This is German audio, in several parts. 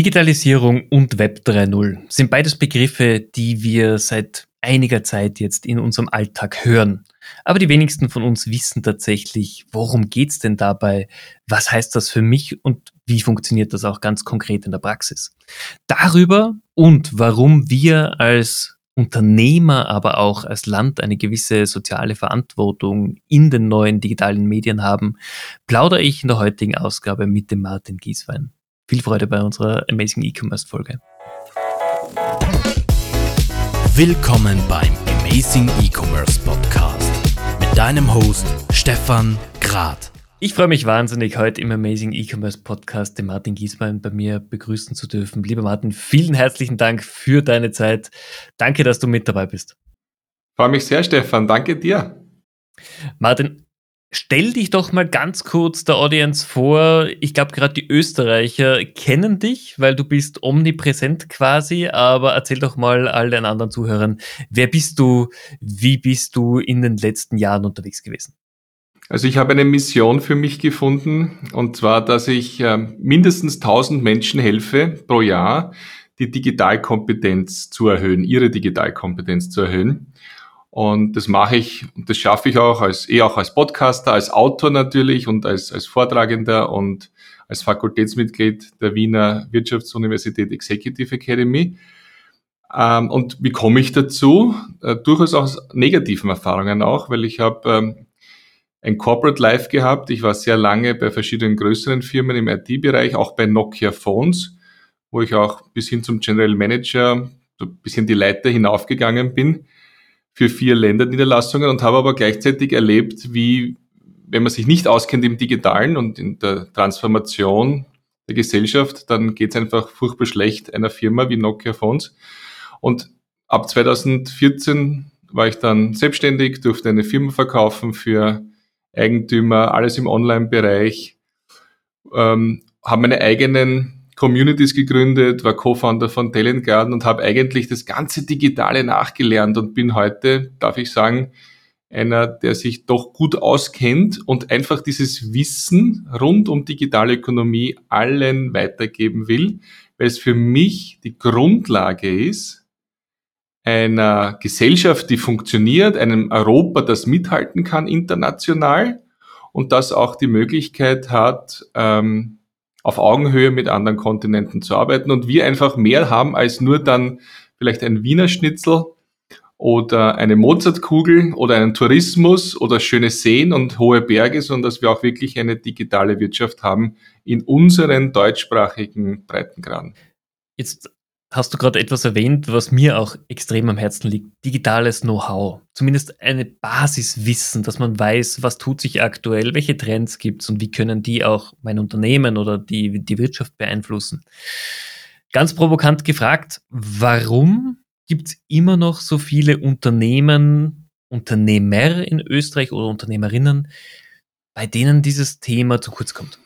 Digitalisierung und Web 3.0 sind beides Begriffe, die wir seit einiger Zeit jetzt in unserem Alltag hören. Aber die wenigsten von uns wissen tatsächlich, worum geht's denn dabei? Was heißt das für mich und wie funktioniert das auch ganz konkret in der Praxis? Darüber und warum wir als Unternehmer, aber auch als Land eine gewisse soziale Verantwortung in den neuen digitalen Medien haben, plaudere ich in der heutigen Ausgabe mit dem Martin Gieswein. Viel Freude bei unserer Amazing E-Commerce Folge. Willkommen beim Amazing E-Commerce Podcast mit deinem Host Stefan Grad. Ich freue mich wahnsinnig, heute im Amazing E-Commerce Podcast den Martin Giesmann bei mir begrüßen zu dürfen. Lieber Martin, vielen herzlichen Dank für deine Zeit. Danke, dass du mit dabei bist. Freue mich sehr, Stefan. Danke dir. Martin, Stell dich doch mal ganz kurz der Audience vor. Ich glaube, gerade die Österreicher kennen dich, weil du bist omnipräsent quasi. Aber erzähl doch mal all den anderen Zuhörern, wer bist du? Wie bist du in den letzten Jahren unterwegs gewesen? Also ich habe eine Mission für mich gefunden und zwar, dass ich äh, mindestens 1000 Menschen helfe pro Jahr, die Digitalkompetenz zu erhöhen, ihre Digitalkompetenz zu erhöhen. Und das mache ich und das schaffe ich auch als, eh auch als Podcaster, als Autor natürlich und als, als Vortragender und als Fakultätsmitglied der Wiener Wirtschaftsuniversität Executive Academy. Ähm, und wie komme ich dazu? Äh, durchaus aus negativen Erfahrungen auch, weil ich habe ähm, ein Corporate Life gehabt. Ich war sehr lange bei verschiedenen größeren Firmen im IT-Bereich, auch bei Nokia Phones, wo ich auch bis hin zum General Manager so ein bisschen die Leiter hinaufgegangen bin für vier Länderniederlassungen und habe aber gleichzeitig erlebt, wie, wenn man sich nicht auskennt im Digitalen und in der Transformation der Gesellschaft, dann geht es einfach furchtbar schlecht einer Firma wie Nokia Phones. Und ab 2014 war ich dann selbstständig, durfte eine Firma verkaufen für Eigentümer, alles im Online-Bereich, ähm, habe meine eigenen Communities gegründet, war Co-Founder von Talent Garden und habe eigentlich das ganze Digitale nachgelernt und bin heute, darf ich sagen, einer, der sich doch gut auskennt und einfach dieses Wissen rund um digitale Ökonomie allen weitergeben will, weil es für mich die Grundlage ist einer Gesellschaft, die funktioniert, einem Europa, das mithalten kann international und das auch die Möglichkeit hat, ähm, auf Augenhöhe mit anderen Kontinenten zu arbeiten und wir einfach mehr haben als nur dann vielleicht ein Wiener Schnitzel oder eine Mozartkugel oder einen Tourismus oder schöne Seen und hohe Berge, sondern dass wir auch wirklich eine digitale Wirtschaft haben in unseren deutschsprachigen Breitengraden. Jetzt hast du gerade etwas erwähnt, was mir auch extrem am Herzen liegt. Digitales Know-how. Zumindest eine Basiswissen, dass man weiß, was tut sich aktuell, welche Trends gibt es und wie können die auch mein Unternehmen oder die, die Wirtschaft beeinflussen. Ganz provokant gefragt, warum gibt es immer noch so viele Unternehmen, Unternehmer in Österreich oder Unternehmerinnen, bei denen dieses Thema zu kurz kommt?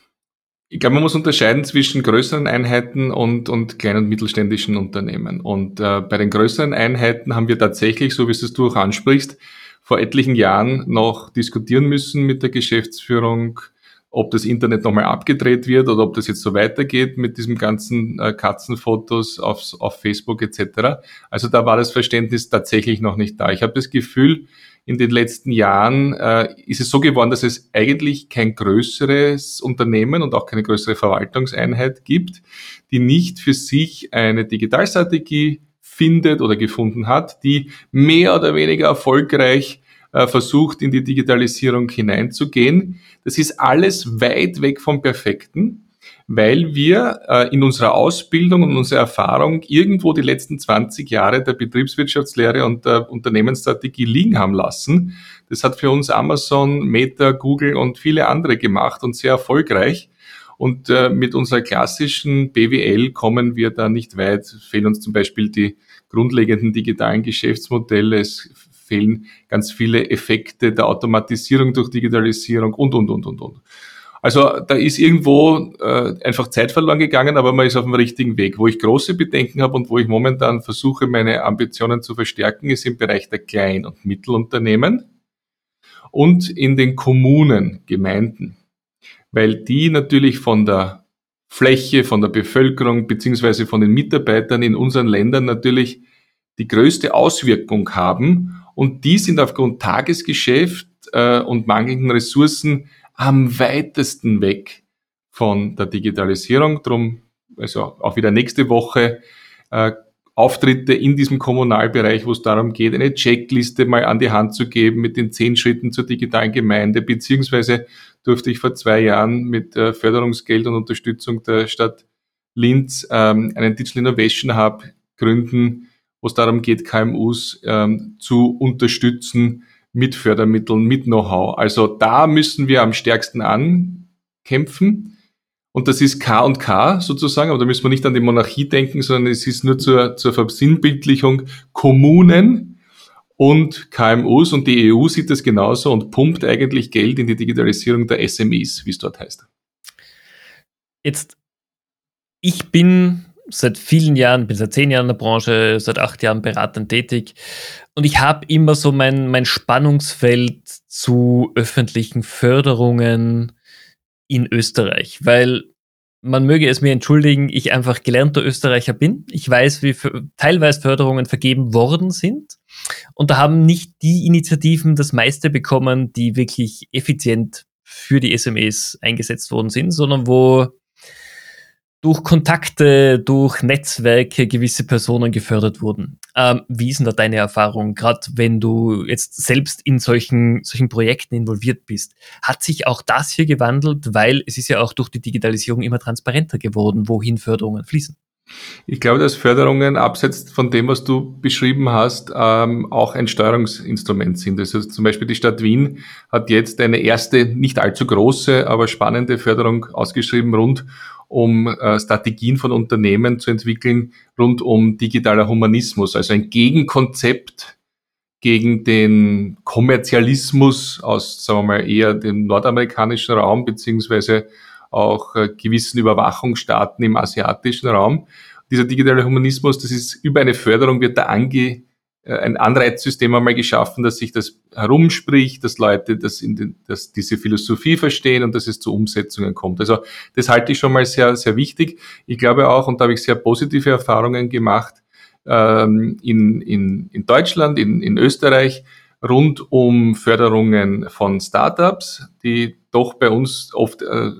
Ich glaube, man muss unterscheiden zwischen größeren Einheiten und, und kleinen und mittelständischen Unternehmen. Und äh, bei den größeren Einheiten haben wir tatsächlich, so wie es du auch ansprichst, vor etlichen Jahren noch diskutieren müssen mit der Geschäftsführung, ob das Internet nochmal abgedreht wird oder ob das jetzt so weitergeht mit diesem ganzen äh, Katzenfotos auf, auf Facebook etc. Also da war das Verständnis tatsächlich noch nicht da. Ich habe das Gefühl, in den letzten Jahren äh, ist es so geworden, dass es eigentlich kein größeres Unternehmen und auch keine größere Verwaltungseinheit gibt, die nicht für sich eine Digitalstrategie findet oder gefunden hat, die mehr oder weniger erfolgreich äh, versucht, in die Digitalisierung hineinzugehen. Das ist alles weit weg vom Perfekten weil wir äh, in unserer Ausbildung und unserer Erfahrung irgendwo die letzten 20 Jahre der Betriebswirtschaftslehre und der Unternehmensstrategie liegen haben lassen. Das hat für uns Amazon, Meta, Google und viele andere gemacht und sehr erfolgreich. Und äh, mit unserer klassischen BWL kommen wir da nicht weit. Fehlen uns zum Beispiel die grundlegenden digitalen Geschäftsmodelle. Es fehlen ganz viele Effekte der Automatisierung durch Digitalisierung und, und, und, und, und. Also da ist irgendwo äh, einfach Zeit verloren gegangen, aber man ist auf dem richtigen Weg. Wo ich große Bedenken habe und wo ich momentan versuche, meine Ambitionen zu verstärken, ist im Bereich der Klein- und Mittelunternehmen und in den Kommunen, Gemeinden, weil die natürlich von der Fläche, von der Bevölkerung beziehungsweise von den Mitarbeitern in unseren Ländern natürlich die größte Auswirkung haben. Und die sind aufgrund Tagesgeschäft äh, und mangelnden Ressourcen am weitesten weg von der Digitalisierung. Drum, also auch wieder nächste Woche äh, Auftritte in diesem Kommunalbereich, wo es darum geht, eine Checkliste mal an die Hand zu geben mit den zehn Schritten zur digitalen Gemeinde, beziehungsweise durfte ich vor zwei Jahren mit äh, Förderungsgeld und Unterstützung der Stadt Linz ähm, einen Digital Innovation Hub gründen, wo es darum geht, KMUs ähm, zu unterstützen mit Fördermitteln, mit Know-how. Also da müssen wir am stärksten ankämpfen. Und das ist K und K sozusagen, aber da müssen wir nicht an die Monarchie denken, sondern es ist nur zur, zur Versinnbildlichung Kommunen und KMUs und die EU sieht das genauso und pumpt eigentlich Geld in die Digitalisierung der SMEs, wie es dort heißt. Jetzt, ich bin seit vielen Jahren, bin seit zehn Jahren in der Branche, seit acht Jahren beratend tätig und ich habe immer so mein, mein Spannungsfeld zu öffentlichen Förderungen, in Österreich, weil man möge es mir entschuldigen, ich einfach gelernter Österreicher bin. Ich weiß, wie teilweise Förderungen vergeben worden sind. Und da haben nicht die Initiativen das meiste bekommen, die wirklich effizient für die SMEs eingesetzt worden sind, sondern wo durch Kontakte, durch Netzwerke gewisse Personen gefördert wurden. Ähm, wie ist denn da deine Erfahrung, gerade wenn du jetzt selbst in solchen, solchen Projekten involviert bist? Hat sich auch das hier gewandelt, weil es ist ja auch durch die Digitalisierung immer transparenter geworden, wohin Förderungen fließen? Ich glaube, dass Förderungen abseits von dem, was du beschrieben hast, ähm, auch ein Steuerungsinstrument sind. Also zum Beispiel die Stadt Wien hat jetzt eine erste, nicht allzu große, aber spannende Förderung ausgeschrieben rund um äh, Strategien von Unternehmen zu entwickeln rund um digitaler Humanismus, also ein Gegenkonzept gegen den Kommerzialismus aus, sagen wir mal, eher dem nordamerikanischen Raum, beziehungsweise auch äh, gewissen Überwachungsstaaten im asiatischen Raum. Dieser digitale Humanismus, das ist über eine Förderung wird da ange, ein Anreizsystem einmal geschaffen, dass sich das herumspricht, dass Leute das in den, dass diese Philosophie verstehen und dass es zu Umsetzungen kommt. Also das halte ich schon mal sehr, sehr wichtig. Ich glaube auch, und da habe ich sehr positive Erfahrungen gemacht, ähm, in, in, in Deutschland, in, in Österreich, rund um Förderungen von Startups, die doch bei uns oft äh,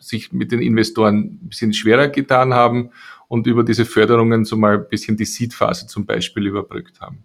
sich mit den Investoren ein bisschen schwerer getan haben und über diese Förderungen so mal ein bisschen die Seed-Phase zum Beispiel überbrückt haben.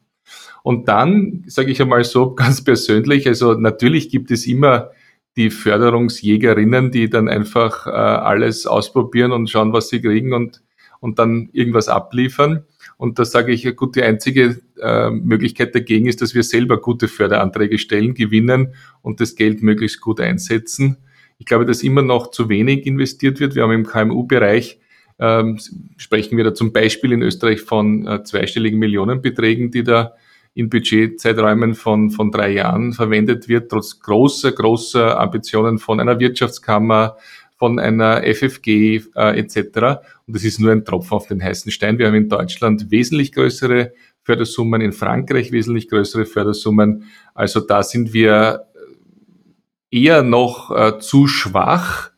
Und dann, sage ich einmal so ganz persönlich, also natürlich gibt es immer die Förderungsjägerinnen, die dann einfach äh, alles ausprobieren und schauen, was sie kriegen und, und dann irgendwas abliefern. Und da sage ich, gut, die einzige äh, Möglichkeit dagegen ist, dass wir selber gute Förderanträge stellen, gewinnen und das Geld möglichst gut einsetzen. Ich glaube, dass immer noch zu wenig investiert wird. Wir haben im KMU-Bereich ähm, sprechen wir da zum Beispiel in Österreich von äh, zweistelligen Millionenbeträgen, die da in Budgetzeiträumen von, von drei Jahren verwendet wird, trotz großer, großer Ambitionen von einer Wirtschaftskammer, von einer FFG äh, etc. Und das ist nur ein Tropfen auf den heißen Stein. Wir haben in Deutschland wesentlich größere Fördersummen, in Frankreich wesentlich größere Fördersummen. Also da sind wir eher noch äh, zu schwach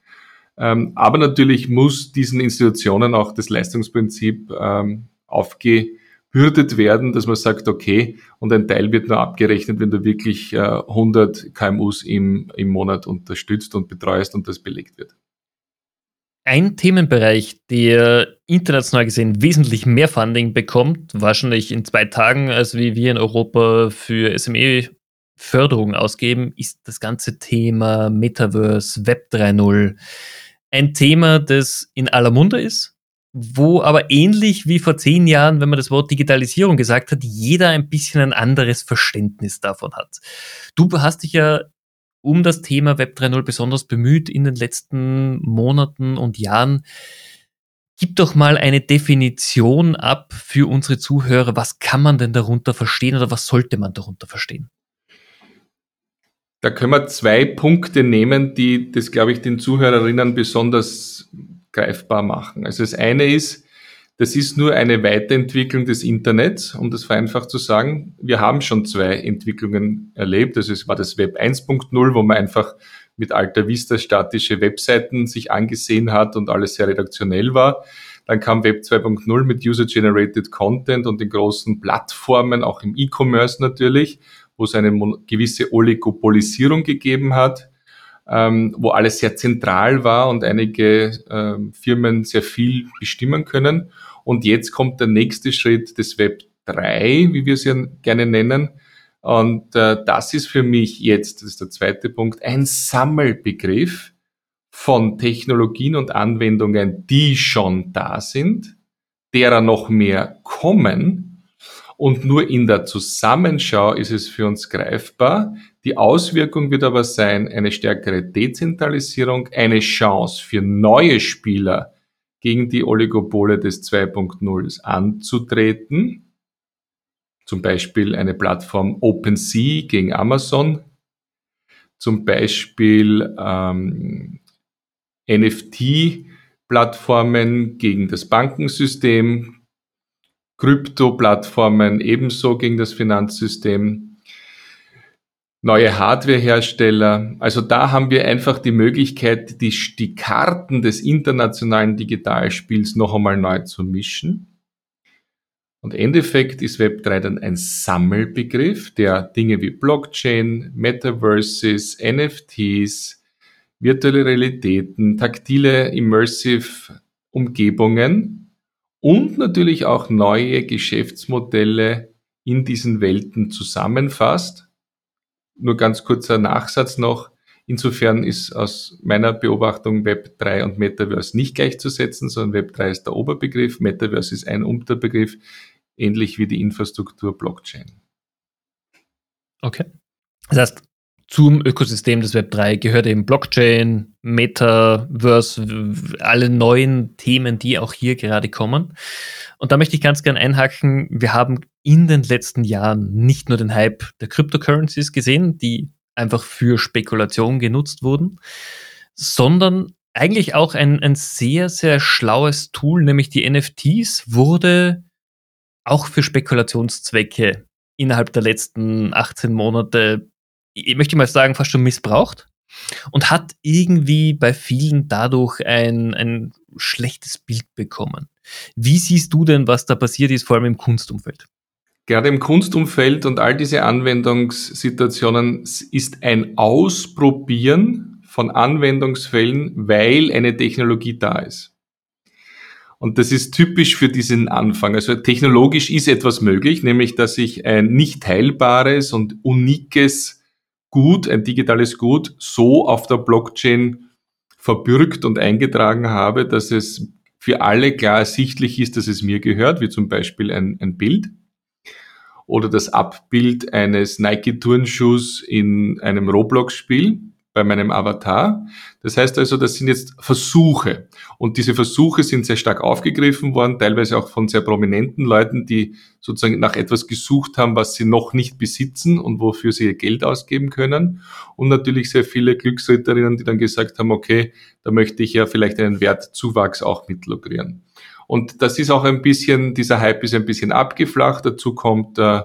ähm, aber natürlich muss diesen Institutionen auch das Leistungsprinzip ähm, aufgebürdet werden, dass man sagt, okay, und ein Teil wird nur abgerechnet, wenn du wirklich äh, 100 KMUs im, im Monat unterstützt und betreust und das belegt wird. Ein Themenbereich, der international gesehen wesentlich mehr Funding bekommt, wahrscheinlich in zwei Tagen, als wie wir in Europa für SME Förderung ausgeben, ist das ganze Thema Metaverse, Web 3.0 ein Thema, das in aller Munde ist, wo aber ähnlich wie vor zehn Jahren, wenn man das Wort Digitalisierung gesagt hat, jeder ein bisschen ein anderes Verständnis davon hat. Du hast dich ja um das Thema Web 3.0 besonders bemüht in den letzten Monaten und Jahren. Gib doch mal eine Definition ab für unsere Zuhörer. Was kann man denn darunter verstehen oder was sollte man darunter verstehen? Da können wir zwei Punkte nehmen, die das, glaube ich, den Zuhörerinnen besonders greifbar machen. Also das eine ist, das ist nur eine Weiterentwicklung des Internets, um das vereinfacht zu sagen. Wir haben schon zwei Entwicklungen erlebt. Also es war das Web 1.0, wo man einfach mit Alta Vista statische Webseiten sich angesehen hat und alles sehr redaktionell war. Dann kam Web 2.0 mit User-Generated Content und den großen Plattformen, auch im E-Commerce natürlich, wo es eine gewisse Oligopolisierung gegeben hat, ähm, wo alles sehr zentral war und einige ähm, Firmen sehr viel bestimmen können. Und jetzt kommt der nächste Schritt des Web 3, wie wir es ja gerne nennen. Und äh, das ist für mich jetzt, das ist der zweite Punkt, ein Sammelbegriff, von Technologien und Anwendungen, die schon da sind, derer noch mehr kommen. Und nur in der Zusammenschau ist es für uns greifbar. Die Auswirkung wird aber sein, eine stärkere Dezentralisierung, eine Chance für neue Spieler gegen die Oligopole des 2.0 anzutreten. Zum Beispiel eine Plattform OpenSea gegen Amazon. Zum Beispiel ähm, NFT-Plattformen gegen das Bankensystem, Krypto-Plattformen ebenso gegen das Finanzsystem, neue Hardwarehersteller. Also da haben wir einfach die Möglichkeit, die, die Karten des internationalen Digitalspiels noch einmal neu zu mischen. Und Endeffekt ist Web3 dann ein Sammelbegriff, der Dinge wie Blockchain, Metaverses, NFTs, virtuelle Realitäten, taktile Immersive Umgebungen und natürlich auch neue Geschäftsmodelle in diesen Welten zusammenfasst. Nur ganz kurzer Nachsatz noch. Insofern ist aus meiner Beobachtung Web 3 und Metaverse nicht gleichzusetzen, sondern Web 3 ist der Oberbegriff, Metaverse ist ein Unterbegriff, ähnlich wie die Infrastruktur Blockchain. Okay. Das heißt, zum Ökosystem des Web 3 gehört eben Blockchain, Metaverse, alle neuen Themen, die auch hier gerade kommen. Und da möchte ich ganz gern einhaken. Wir haben in den letzten Jahren nicht nur den Hype der Cryptocurrencies gesehen, die einfach für Spekulation genutzt wurden, sondern eigentlich auch ein, ein sehr, sehr schlaues Tool, nämlich die NFTs, wurde auch für Spekulationszwecke innerhalb der letzten 18 Monate ich möchte mal sagen, fast schon missbraucht und hat irgendwie bei vielen dadurch ein, ein schlechtes Bild bekommen. Wie siehst du denn, was da passiert ist, vor allem im Kunstumfeld? Gerade im Kunstumfeld und all diese Anwendungssituationen ist ein Ausprobieren von Anwendungsfällen, weil eine Technologie da ist. Und das ist typisch für diesen Anfang. Also technologisch ist etwas möglich, nämlich dass ich ein nicht teilbares und unikes Gut, ein digitales Gut, so auf der Blockchain verbürgt und eingetragen habe, dass es für alle klar ersichtlich ist, dass es mir gehört, wie zum Beispiel ein, ein Bild oder das Abbild eines Nike-Turnschuhs in einem Roblox-Spiel bei meinem Avatar. Das heißt also, das sind jetzt Versuche. Und diese Versuche sind sehr stark aufgegriffen worden, teilweise auch von sehr prominenten Leuten, die sozusagen nach etwas gesucht haben, was sie noch nicht besitzen und wofür sie ihr Geld ausgeben können. Und natürlich sehr viele Glücksritterinnen, die dann gesagt haben, okay, da möchte ich ja vielleicht einen Wertzuwachs auch mitlukrieren. Und das ist auch ein bisschen, dieser Hype ist ein bisschen abgeflacht. Dazu kommt äh,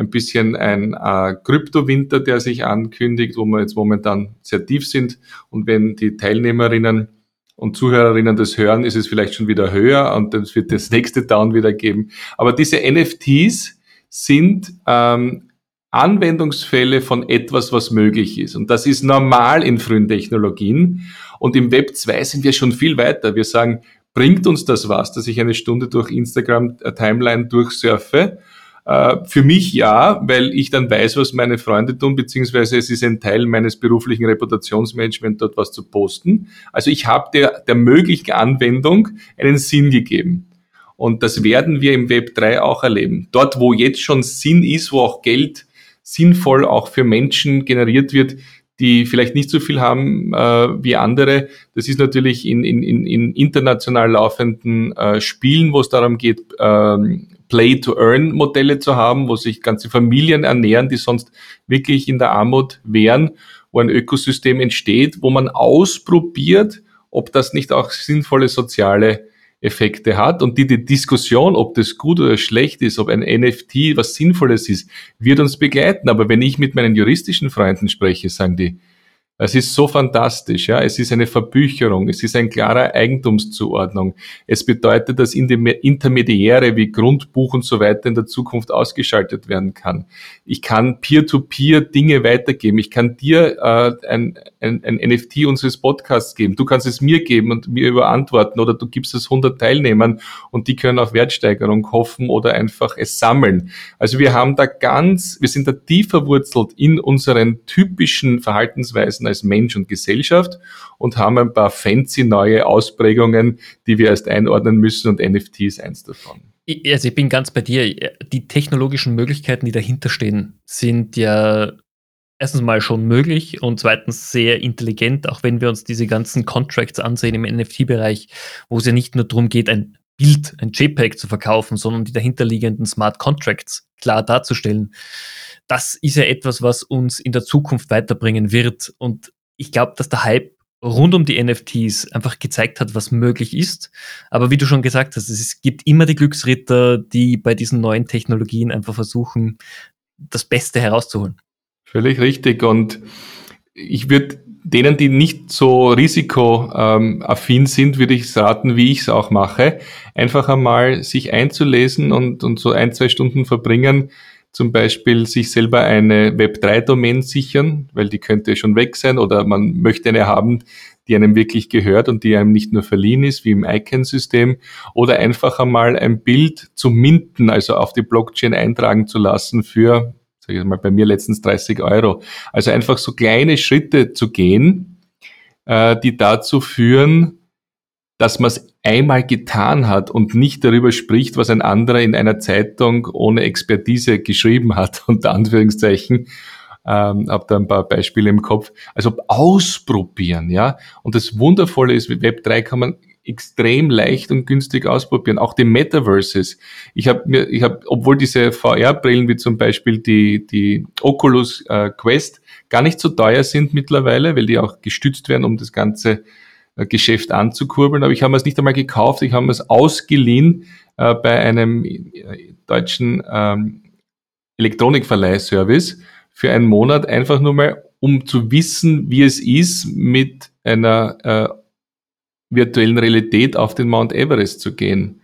ein bisschen ein äh, Kryptowinter, der sich ankündigt, wo wir jetzt momentan sehr tief sind. Und wenn die Teilnehmerinnen und Zuhörerinnen das hören, ist es vielleicht schon wieder höher und dann wird das nächste Down wieder geben. Aber diese NFTs sind ähm, Anwendungsfälle von etwas, was möglich ist. Und das ist normal in frühen Technologien. Und im Web 2 sind wir schon viel weiter. Wir sagen, bringt uns das was, dass ich eine Stunde durch Instagram äh, Timeline durchsurfe für mich ja, weil ich dann weiß, was meine Freunde tun, beziehungsweise es ist ein Teil meines beruflichen Reputationsmanagements, dort was zu posten. Also ich habe der, der möglichen Anwendung einen Sinn gegeben. Und das werden wir im Web 3 auch erleben. Dort, wo jetzt schon Sinn ist, wo auch Geld sinnvoll auch für Menschen generiert wird, die vielleicht nicht so viel haben äh, wie andere. Das ist natürlich in, in, in international laufenden äh, Spielen, wo es darum geht, ähm, Play-to-Earn-Modelle zu haben, wo sich ganze Familien ernähren, die sonst wirklich in der Armut wären, wo ein Ökosystem entsteht, wo man ausprobiert, ob das nicht auch sinnvolle soziale Effekte hat und die, die Diskussion, ob das gut oder schlecht ist, ob ein NFT was Sinnvolles ist, wird uns begleiten. Aber wenn ich mit meinen juristischen Freunden spreche, sagen die, Es ist so fantastisch, ja. Es ist eine Verbücherung, es ist eine klare Eigentumszuordnung. Es bedeutet, dass Intermediäre wie Grundbuch und so weiter in der Zukunft ausgeschaltet werden kann. Ich kann peer-to-peer -peer Dinge weitergeben. Ich kann dir äh, ein, ein, ein NFT unseres Podcasts geben. Du kannst es mir geben und mir überantworten oder du gibst es 100 Teilnehmern und die können auf Wertsteigerung hoffen oder einfach es sammeln. Also wir haben da ganz, wir sind da tief verwurzelt in unseren typischen Verhaltensweisen als Mensch und Gesellschaft und haben ein paar fancy neue Ausprägungen, die wir erst einordnen müssen und NFT ist eins davon. Also ich bin ganz bei dir. Die technologischen Möglichkeiten, die dahinter stehen, sind ja erstens mal schon möglich und zweitens sehr intelligent, auch wenn wir uns diese ganzen Contracts ansehen im NFT-Bereich, wo es ja nicht nur darum geht, ein Bild, ein JPEG zu verkaufen, sondern die dahinterliegenden Smart Contracts klar darzustellen. Das ist ja etwas, was uns in der Zukunft weiterbringen wird. Und ich glaube, dass der Hype rund um die NFTs einfach gezeigt hat, was möglich ist. Aber wie du schon gesagt hast, es gibt immer die Glücksritter, die bei diesen neuen Technologien einfach versuchen, das Beste herauszuholen. Völlig richtig. Und ich würde denen, die nicht so risikoaffin sind, würde ich raten, wie ich es auch mache, einfach einmal sich einzulesen und, und so ein, zwei Stunden verbringen, zum Beispiel sich selber eine Web3-Domain sichern, weil die könnte schon weg sein oder man möchte eine haben, die einem wirklich gehört und die einem nicht nur verliehen ist, wie im ICANN-System, oder einfach einmal ein Bild zu minten, also auf die Blockchain eintragen zu lassen für sage ich mal, bei mir letztens 30 Euro. Also einfach so kleine Schritte zu gehen, äh, die dazu führen, dass man es einmal getan hat und nicht darüber spricht, was ein anderer in einer Zeitung ohne Expertise geschrieben hat, unter Anführungszeichen. Ähm, habe da ein paar Beispiele im Kopf. Also ausprobieren, ja. Und das Wundervolle ist, mit Web 3 kann man extrem leicht und günstig ausprobieren. Auch die Metaverses. Ich habe mir, ich habe, obwohl diese VR-Brillen wie zum Beispiel die die Oculus äh, Quest gar nicht so teuer sind mittlerweile, weil die auch gestützt werden, um das ganze Geschäft anzukurbeln. Aber ich habe es nicht einmal gekauft, ich habe es ausgeliehen äh, bei einem äh, deutschen ähm, Elektronikverleihservice für einen Monat, einfach nur mal, um zu wissen, wie es ist, mit einer äh, virtuellen Realität auf den Mount Everest zu gehen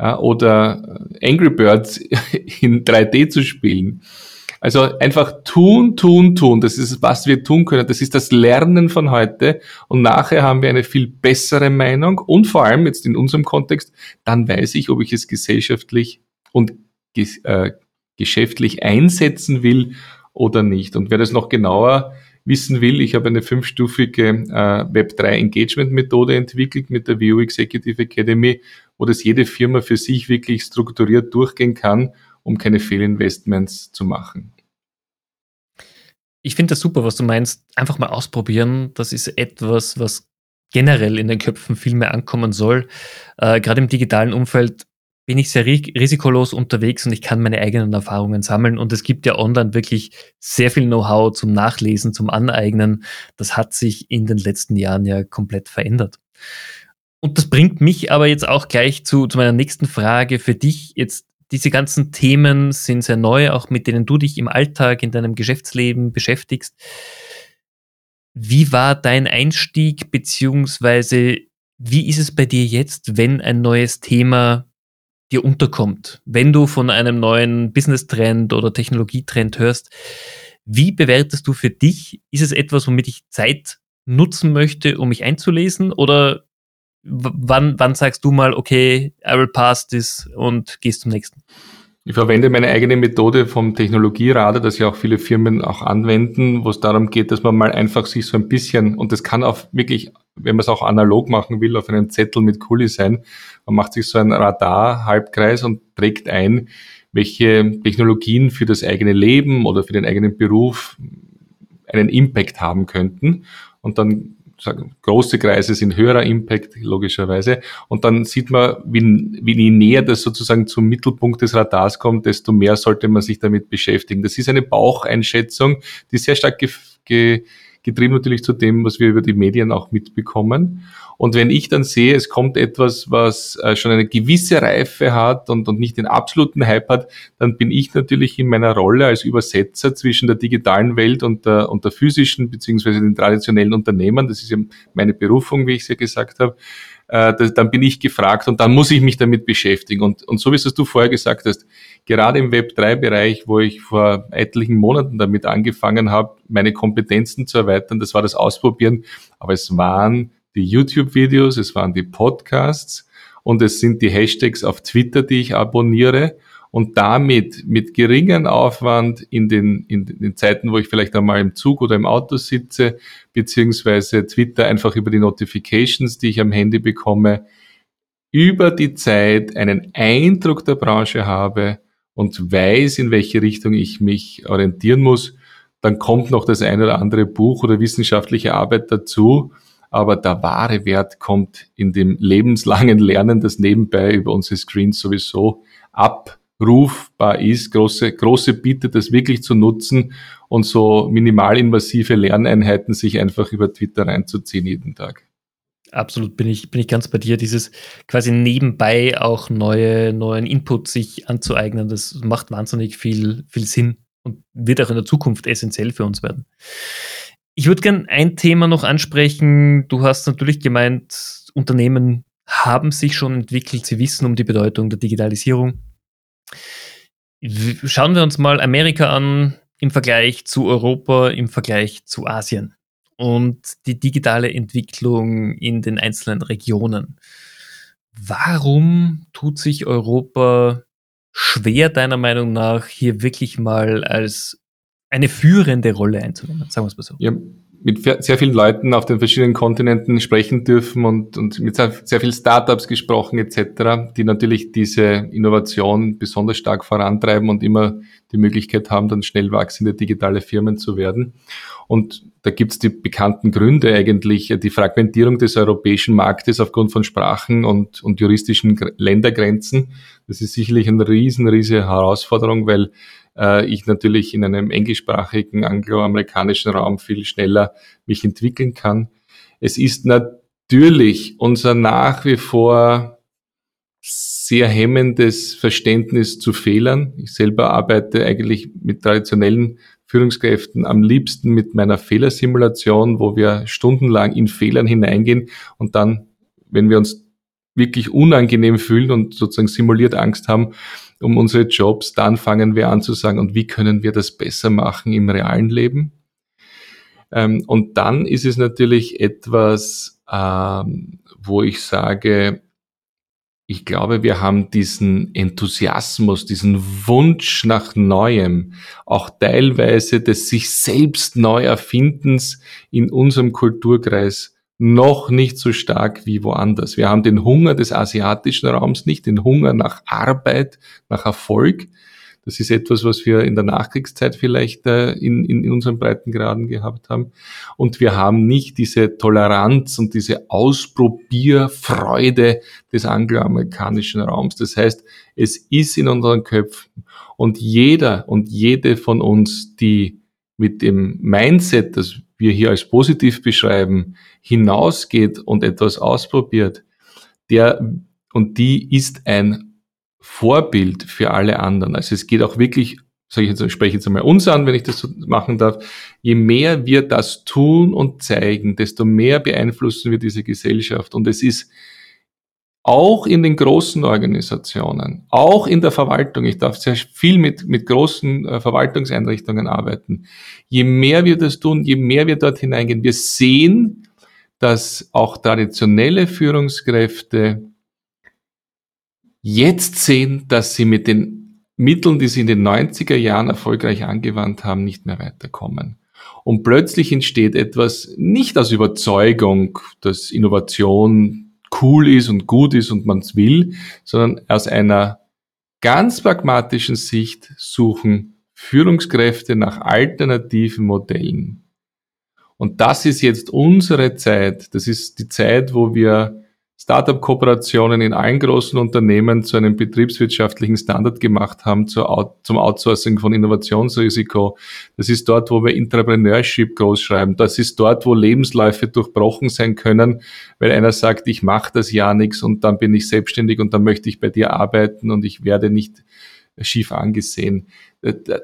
oder Angry Birds in 3D zu spielen. Also einfach tun, tun, tun. Das ist, was wir tun können. Das ist das Lernen von heute. Und nachher haben wir eine viel bessere Meinung. Und vor allem jetzt in unserem Kontext, dann weiß ich, ob ich es gesellschaftlich und äh, geschäftlich einsetzen will oder nicht. Und wer das noch genauer wissen will, ich habe eine fünfstufige äh, Web3 Engagement Methode entwickelt mit der VU Executive Academy, wo das jede Firma für sich wirklich strukturiert durchgehen kann, um keine Fehlinvestments zu machen. Ich finde das super, was du meinst. Einfach mal ausprobieren. Das ist etwas, was generell in den Köpfen viel mehr ankommen soll. Äh, Gerade im digitalen Umfeld bin ich sehr risikolos unterwegs und ich kann meine eigenen Erfahrungen sammeln. Und es gibt ja online wirklich sehr viel Know-how zum Nachlesen, zum Aneignen. Das hat sich in den letzten Jahren ja komplett verändert. Und das bringt mich aber jetzt auch gleich zu, zu meiner nächsten Frage für dich. Jetzt, diese ganzen Themen sind sehr neu, auch mit denen du dich im Alltag, in deinem Geschäftsleben beschäftigst. Wie war dein Einstieg, beziehungsweise wie ist es bei dir jetzt, wenn ein neues Thema dir unterkommt, wenn du von einem neuen Business-Trend oder Technologietrend hörst. Wie bewertest du für dich? Ist es etwas, womit ich Zeit nutzen möchte, um mich einzulesen? Oder wann, wann sagst du mal, okay, I will pass this und gehst zum nächsten? Ich verwende meine eigene Methode vom Technologieradar, das ja auch viele Firmen auch anwenden, wo es darum geht, dass man mal einfach sich so ein bisschen, und das kann auch wirklich, wenn man es auch analog machen will, auf einem Zettel mit Kuli sein, man macht sich so ein Radar-Halbkreis und trägt ein, welche Technologien für das eigene Leben oder für den eigenen Beruf einen Impact haben könnten. Und dann große Kreise sind höherer Impact, logischerweise. Und dann sieht man, wie, wie näher das sozusagen zum Mittelpunkt des Radars kommt, desto mehr sollte man sich damit beschäftigen. Das ist eine Baucheinschätzung, die sehr stark ge, ge, getrieben natürlich zu dem, was wir über die Medien auch mitbekommen. Und wenn ich dann sehe, es kommt etwas, was äh, schon eine gewisse Reife hat und, und nicht den absoluten Hype hat, dann bin ich natürlich in meiner Rolle als Übersetzer zwischen der digitalen Welt und der, und der physischen beziehungsweise den traditionellen Unternehmen. Das ist ja meine Berufung, wie ich es ja gesagt habe äh, das, dann bin ich gefragt und dann muss ich mich damit beschäftigen. Und, und so wie es du vorher gesagt hast, gerade im Web3-Bereich, wo ich vor etlichen Monaten damit angefangen habe, meine Kompetenzen zu erweitern, das war das Ausprobieren, aber es waren die YouTube-Videos, es waren die Podcasts und es sind die Hashtags auf Twitter, die ich abonniere und damit mit geringen Aufwand in den, in den Zeiten, wo ich vielleicht einmal im Zug oder im Auto sitze, beziehungsweise Twitter einfach über die Notifications, die ich am Handy bekomme, über die Zeit einen Eindruck der Branche habe und weiß, in welche Richtung ich mich orientieren muss, dann kommt noch das eine oder andere Buch oder wissenschaftliche Arbeit dazu. Aber der wahre Wert kommt in dem lebenslangen Lernen, das nebenbei über unsere Screens sowieso ab rufbar ist. Große, große Bitte, das wirklich zu nutzen und so minimalinvasive Lerneinheiten sich einfach über Twitter reinzuziehen jeden Tag. Absolut, bin ich, bin ich ganz bei dir. Dieses quasi nebenbei auch neue, neuen Input sich anzueignen, das macht wahnsinnig viel, viel Sinn und wird auch in der Zukunft essentiell für uns werden. Ich würde gern ein Thema noch ansprechen. Du hast natürlich gemeint, Unternehmen haben sich schon entwickelt, sie wissen um die Bedeutung der Digitalisierung. Schauen wir uns mal Amerika an im Vergleich zu Europa, im Vergleich zu Asien und die digitale Entwicklung in den einzelnen Regionen. Warum tut sich Europa schwer, deiner Meinung nach, hier wirklich mal als eine führende Rolle einzunehmen? Sagen wir es mal so. Ja, mit sehr vielen Leuten auf den verschiedenen Kontinenten sprechen dürfen und, und mit sehr, sehr vielen Startups gesprochen etc., die natürlich diese Innovation besonders stark vorantreiben und immer die Möglichkeit haben, dann schnell wachsende digitale Firmen zu werden. Und da gibt's die bekannten Gründe eigentlich, die Fragmentierung des europäischen Marktes aufgrund von Sprachen und, und juristischen Ländergrenzen. Das ist sicherlich eine riesen, riesige Herausforderung, weil äh, ich natürlich in einem englischsprachigen angloamerikanischen Raum viel schneller mich entwickeln kann. Es ist natürlich unser nach wie vor sehr hemmendes Verständnis zu Fehlern. Ich selber arbeite eigentlich mit traditionellen Führungskräften am liebsten mit meiner Fehlersimulation, wo wir stundenlang in Fehlern hineingehen und dann, wenn wir uns wirklich unangenehm fühlen und sozusagen simuliert Angst haben, um unsere Jobs, dann fangen wir an zu sagen, und wie können wir das besser machen im realen Leben? Ähm, und dann ist es natürlich etwas, ähm, wo ich sage, ich glaube, wir haben diesen Enthusiasmus, diesen Wunsch nach Neuem, auch teilweise des sich selbst neu erfindens in unserem Kulturkreis noch nicht so stark wie woanders. Wir haben den Hunger des asiatischen Raums nicht, den Hunger nach Arbeit, nach Erfolg. Das ist etwas, was wir in der Nachkriegszeit vielleicht äh, in, in unseren Breitengraden gehabt haben. Und wir haben nicht diese Toleranz und diese Ausprobierfreude des angloamerikanischen Raums. Das heißt, es ist in unseren Köpfen. Und jeder und jede von uns, die mit dem Mindset, das wir hier als positiv beschreiben, hinausgeht und etwas ausprobiert, der und die ist ein Vorbild für alle anderen. Also es geht auch wirklich, sage ich jetzt, spreche jetzt einmal uns an, wenn ich das so machen darf. Je mehr wir das tun und zeigen, desto mehr beeinflussen wir diese Gesellschaft. Und es ist auch in den großen Organisationen, auch in der Verwaltung, ich darf sehr viel mit, mit großen äh, Verwaltungseinrichtungen arbeiten, je mehr wir das tun, je mehr wir dort hineingehen, wir sehen, dass auch traditionelle Führungskräfte jetzt sehen, dass sie mit den Mitteln, die sie in den 90er Jahren erfolgreich angewandt haben, nicht mehr weiterkommen. Und plötzlich entsteht etwas nicht aus Überzeugung, dass Innovation cool ist und gut ist und man es will, sondern aus einer ganz pragmatischen Sicht suchen Führungskräfte nach alternativen Modellen. Und das ist jetzt unsere Zeit. Das ist die Zeit, wo wir Startup-Kooperationen in allen großen Unternehmen zu einem betriebswirtschaftlichen Standard gemacht haben zum Outsourcing von Innovationsrisiko. Das ist dort, wo wir Entrepreneurship groß schreiben. Das ist dort, wo Lebensläufe durchbrochen sein können, weil einer sagt, ich mache das ja nichts und dann bin ich selbstständig und dann möchte ich bei dir arbeiten und ich werde nicht schief angesehen.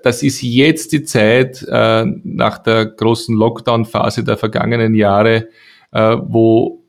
Das ist jetzt die Zeit äh, nach der großen Lockdown-Phase der vergangenen Jahre, äh, wo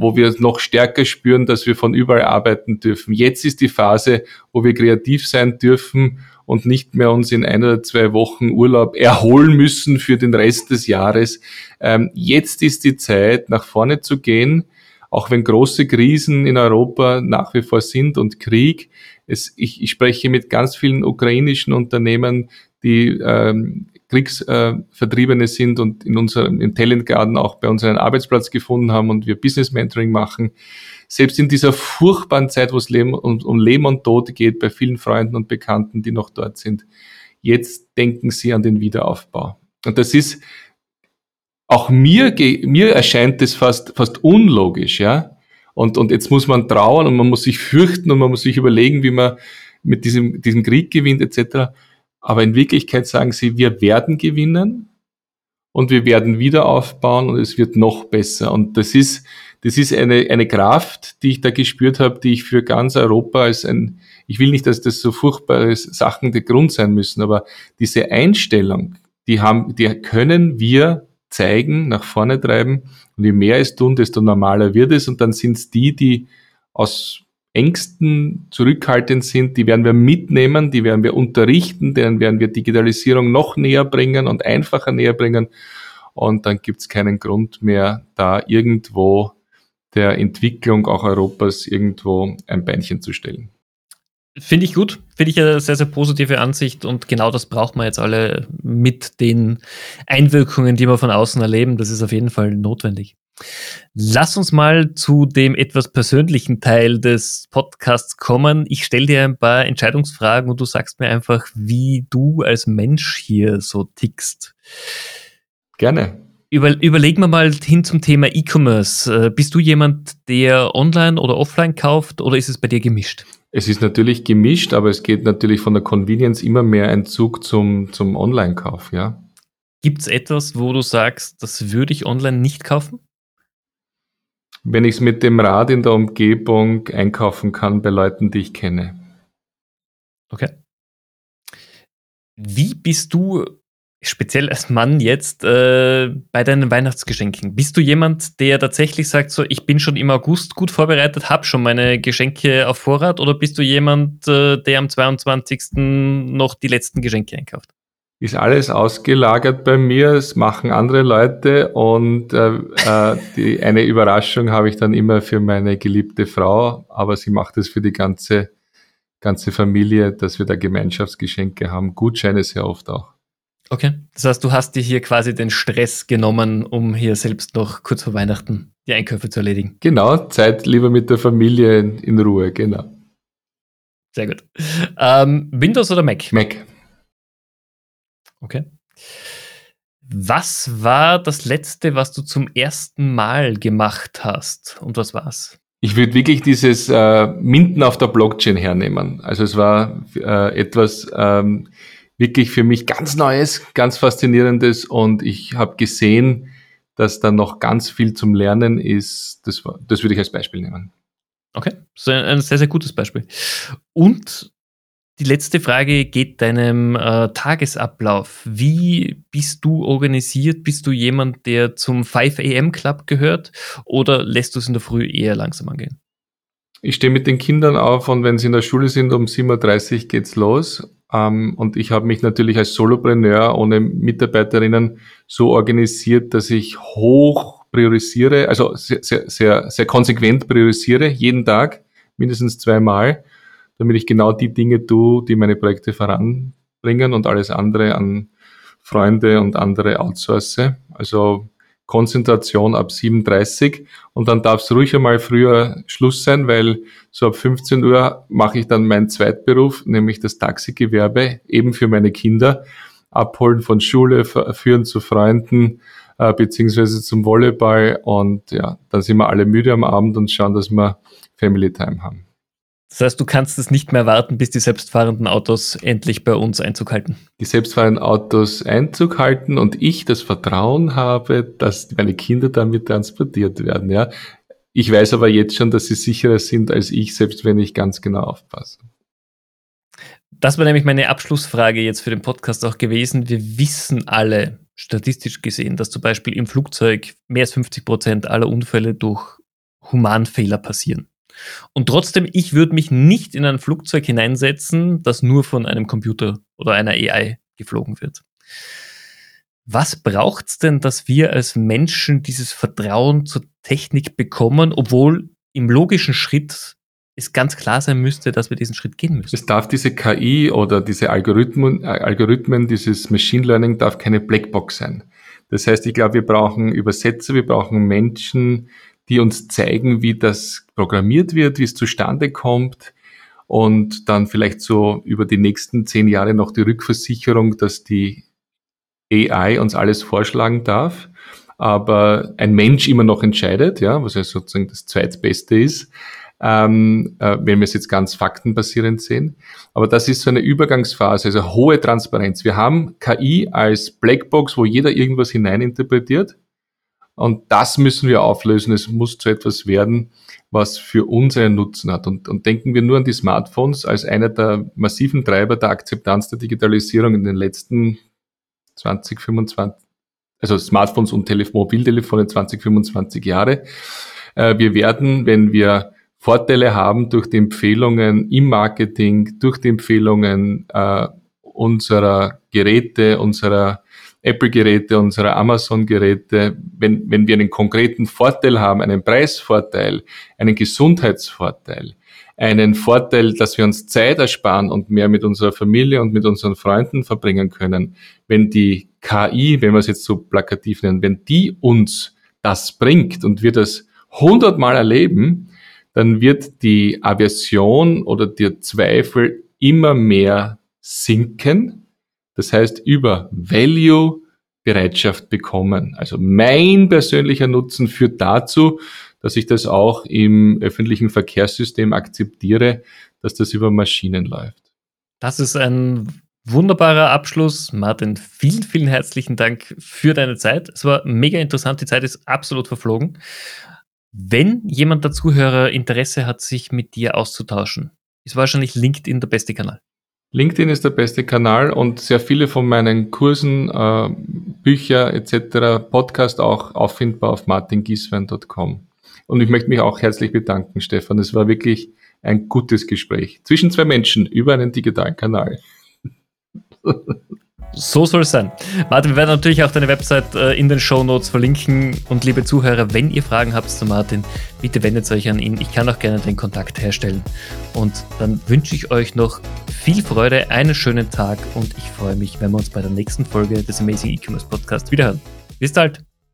wo wir noch stärker spüren, dass wir von überall arbeiten dürfen. Jetzt ist die Phase, wo wir kreativ sein dürfen und nicht mehr uns in ein oder zwei Wochen Urlaub erholen müssen für den Rest des Jahres. Ähm, jetzt ist die Zeit, nach vorne zu gehen, auch wenn große Krisen in Europa nach wie vor sind und Krieg. Es, ich, ich spreche mit ganz vielen ukrainischen Unternehmen, die ähm, Kriegsvertriebene äh, sind und in unserem im Talent Garden auch bei uns einen Arbeitsplatz gefunden haben und wir Business Mentoring machen. Selbst in dieser furchtbaren Zeit, wo es Leben, um, um Leben und Tod geht, bei vielen Freunden und Bekannten, die noch dort sind, jetzt denken sie an den Wiederaufbau. Und das ist, auch mir, mir erscheint das fast, fast unlogisch, ja. Und, und jetzt muss man trauern und man muss sich fürchten und man muss sich überlegen, wie man mit diesem, diesem Krieg gewinnt, etc. Aber in Wirklichkeit sagen sie, wir werden gewinnen und wir werden wieder aufbauen und es wird noch besser. Und das ist, das ist eine, eine Kraft, die ich da gespürt habe, die ich für ganz Europa als ein, ich will nicht, dass das so furchtbare Sachen der Grund sein müssen, aber diese Einstellung, die haben, die können wir zeigen, nach vorne treiben. Und je mehr es tun, desto normaler wird es. Und dann sind es die, die aus Ängsten zurückhaltend sind, die werden wir mitnehmen, die werden wir unterrichten, denen werden wir Digitalisierung noch näher bringen und einfacher näher bringen. Und dann gibt es keinen Grund mehr, da irgendwo der Entwicklung auch Europas irgendwo ein Beinchen zu stellen. Finde ich gut, finde ich eine sehr, sehr positive Ansicht und genau das braucht man jetzt alle mit den Einwirkungen, die wir von außen erleben. Das ist auf jeden Fall notwendig. Lass uns mal zu dem etwas persönlichen Teil des Podcasts kommen. Ich stelle dir ein paar Entscheidungsfragen und du sagst mir einfach, wie du als Mensch hier so tickst. Gerne. Über, überlegen wir mal hin zum Thema E-Commerce. Äh, bist du jemand, der online oder offline kauft oder ist es bei dir gemischt? Es ist natürlich gemischt, aber es geht natürlich von der Convenience immer mehr ein Zug zum, zum Online-Kauf, ja. Gibt es etwas, wo du sagst, das würde ich online nicht kaufen? Wenn ich es mit dem Rad in der Umgebung einkaufen kann bei Leuten, die ich kenne. Okay. Wie bist du speziell als Mann jetzt äh, bei deinen Weihnachtsgeschenken? Bist du jemand, der tatsächlich sagt, so ich bin schon im August gut vorbereitet, habe schon meine Geschenke auf Vorrat, oder bist du jemand, äh, der am 22. noch die letzten Geschenke einkauft? Ist alles ausgelagert bei mir, es machen andere Leute und äh, äh, die, eine Überraschung habe ich dann immer für meine geliebte Frau, aber sie macht es für die ganze, ganze Familie, dass wir da Gemeinschaftsgeschenke haben, Gutscheine sehr oft auch. Okay, das heißt, du hast dir hier quasi den Stress genommen, um hier selbst noch kurz vor Weihnachten die Einkäufe zu erledigen. Genau, Zeit lieber mit der Familie in, in Ruhe, genau. Sehr gut. Ähm, Windows oder Mac? Mac. Okay. Was war das letzte, was du zum ersten Mal gemacht hast? Und was war's? Ich würde wirklich dieses äh, Minden auf der Blockchain hernehmen. Also es war äh, etwas ähm, wirklich für mich ganz Neues, ganz Faszinierendes und ich habe gesehen, dass da noch ganz viel zum Lernen ist. Das, das würde ich als Beispiel nehmen. Okay, das ist ein sehr, sehr gutes Beispiel. Und die letzte Frage geht deinem äh, Tagesablauf. Wie bist du organisiert? Bist du jemand, der zum 5 AM Club gehört oder lässt du es in der Früh eher langsam angehen? Ich stehe mit den Kindern auf und wenn sie in der Schule sind, um 7.30 Uhr geht's los. Ähm, und ich habe mich natürlich als Solopreneur ohne Mitarbeiterinnen so organisiert, dass ich hoch priorisiere, also sehr, sehr, sehr, sehr konsequent priorisiere, jeden Tag, mindestens zweimal damit ich genau die Dinge tue, die meine Projekte voranbringen und alles andere an Freunde und andere outsource. Also Konzentration ab 37 und dann darf es ruhig einmal früher Schluss sein, weil so ab 15 Uhr mache ich dann meinen Zweitberuf, nämlich das Taxigewerbe, eben für meine Kinder. Abholen von Schule, führen zu Freunden, äh, beziehungsweise zum Volleyball und ja, dann sind wir alle müde am Abend und schauen, dass wir Family Time haben. Das heißt, du kannst es nicht mehr warten, bis die selbstfahrenden Autos endlich bei uns Einzug halten. Die selbstfahrenden Autos Einzug halten und ich das Vertrauen habe, dass meine Kinder damit transportiert werden. Ja, ich weiß aber jetzt schon, dass sie sicherer sind als ich, selbst wenn ich ganz genau aufpasse. Das war nämlich meine Abschlussfrage jetzt für den Podcast auch gewesen. Wir wissen alle, statistisch gesehen, dass zum Beispiel im Flugzeug mehr als 50 Prozent aller Unfälle durch Humanfehler passieren. Und trotzdem, ich würde mich nicht in ein Flugzeug hineinsetzen, das nur von einem Computer oder einer AI geflogen wird. Was braucht es denn, dass wir als Menschen dieses Vertrauen zur Technik bekommen, obwohl im logischen Schritt es ganz klar sein müsste, dass wir diesen Schritt gehen müssen. Es darf diese KI oder diese Algorithmen, äh, Algorithmen, dieses Machine Learning darf keine Blackbox sein. Das heißt, ich glaube, wir brauchen Übersetzer, wir brauchen Menschen, die uns zeigen, wie das programmiert wird, wie es zustande kommt und dann vielleicht so über die nächsten zehn Jahre noch die Rückversicherung, dass die AI uns alles vorschlagen darf, aber ein Mensch immer noch entscheidet, ja, was ja sozusagen das zweitbeste ist, ähm, äh, wenn wir es jetzt ganz faktenbasierend sehen. Aber das ist so eine Übergangsphase, also hohe Transparenz. Wir haben KI als Blackbox, wo jeder irgendwas hineininterpretiert und das müssen wir auflösen. Es muss zu etwas werden, was für uns einen Nutzen hat. Und, und denken wir nur an die Smartphones als einer der massiven Treiber der Akzeptanz der Digitalisierung in den letzten 20, 25, also Smartphones und Telef Mobiltelefone 20, 25 Jahre. Äh, wir werden, wenn wir Vorteile haben durch die Empfehlungen im Marketing, durch die Empfehlungen äh, unserer Geräte, unserer Apple-Geräte, unsere Amazon-Geräte, wenn, wenn wir einen konkreten Vorteil haben, einen Preisvorteil, einen Gesundheitsvorteil, einen Vorteil, dass wir uns Zeit ersparen und mehr mit unserer Familie und mit unseren Freunden verbringen können, wenn die KI, wenn wir es jetzt so plakativ nennen, wenn die uns das bringt und wir das hundertmal erleben, dann wird die Aversion oder der Zweifel immer mehr sinken das heißt, über Value Bereitschaft bekommen. Also mein persönlicher Nutzen führt dazu, dass ich das auch im öffentlichen Verkehrssystem akzeptiere, dass das über Maschinen läuft. Das ist ein wunderbarer Abschluss. Martin, vielen, vielen herzlichen Dank für deine Zeit. Es war mega interessant. Die Zeit ist absolut verflogen. Wenn jemand der Zuhörer Interesse hat, sich mit dir auszutauschen, ist wahrscheinlich LinkedIn der beste Kanal. LinkedIn ist der beste Kanal und sehr viele von meinen Kursen, äh, Bücher etc., Podcast auch auffindbar auf martingieswein.com. Und ich möchte mich auch herzlich bedanken, Stefan. Es war wirklich ein gutes Gespräch zwischen zwei Menschen über einen digitalen Kanal. So soll es sein. Martin, wir werden natürlich auch deine Website äh, in den Show Notes verlinken. Und liebe Zuhörer, wenn ihr Fragen habt zu Martin, bitte wendet euch an ihn. Ich kann auch gerne den Kontakt herstellen. Und dann wünsche ich euch noch viel Freude, einen schönen Tag und ich freue mich, wenn wir uns bei der nächsten Folge des Amazing E-Commerce Podcast wiederhören. Bis bald!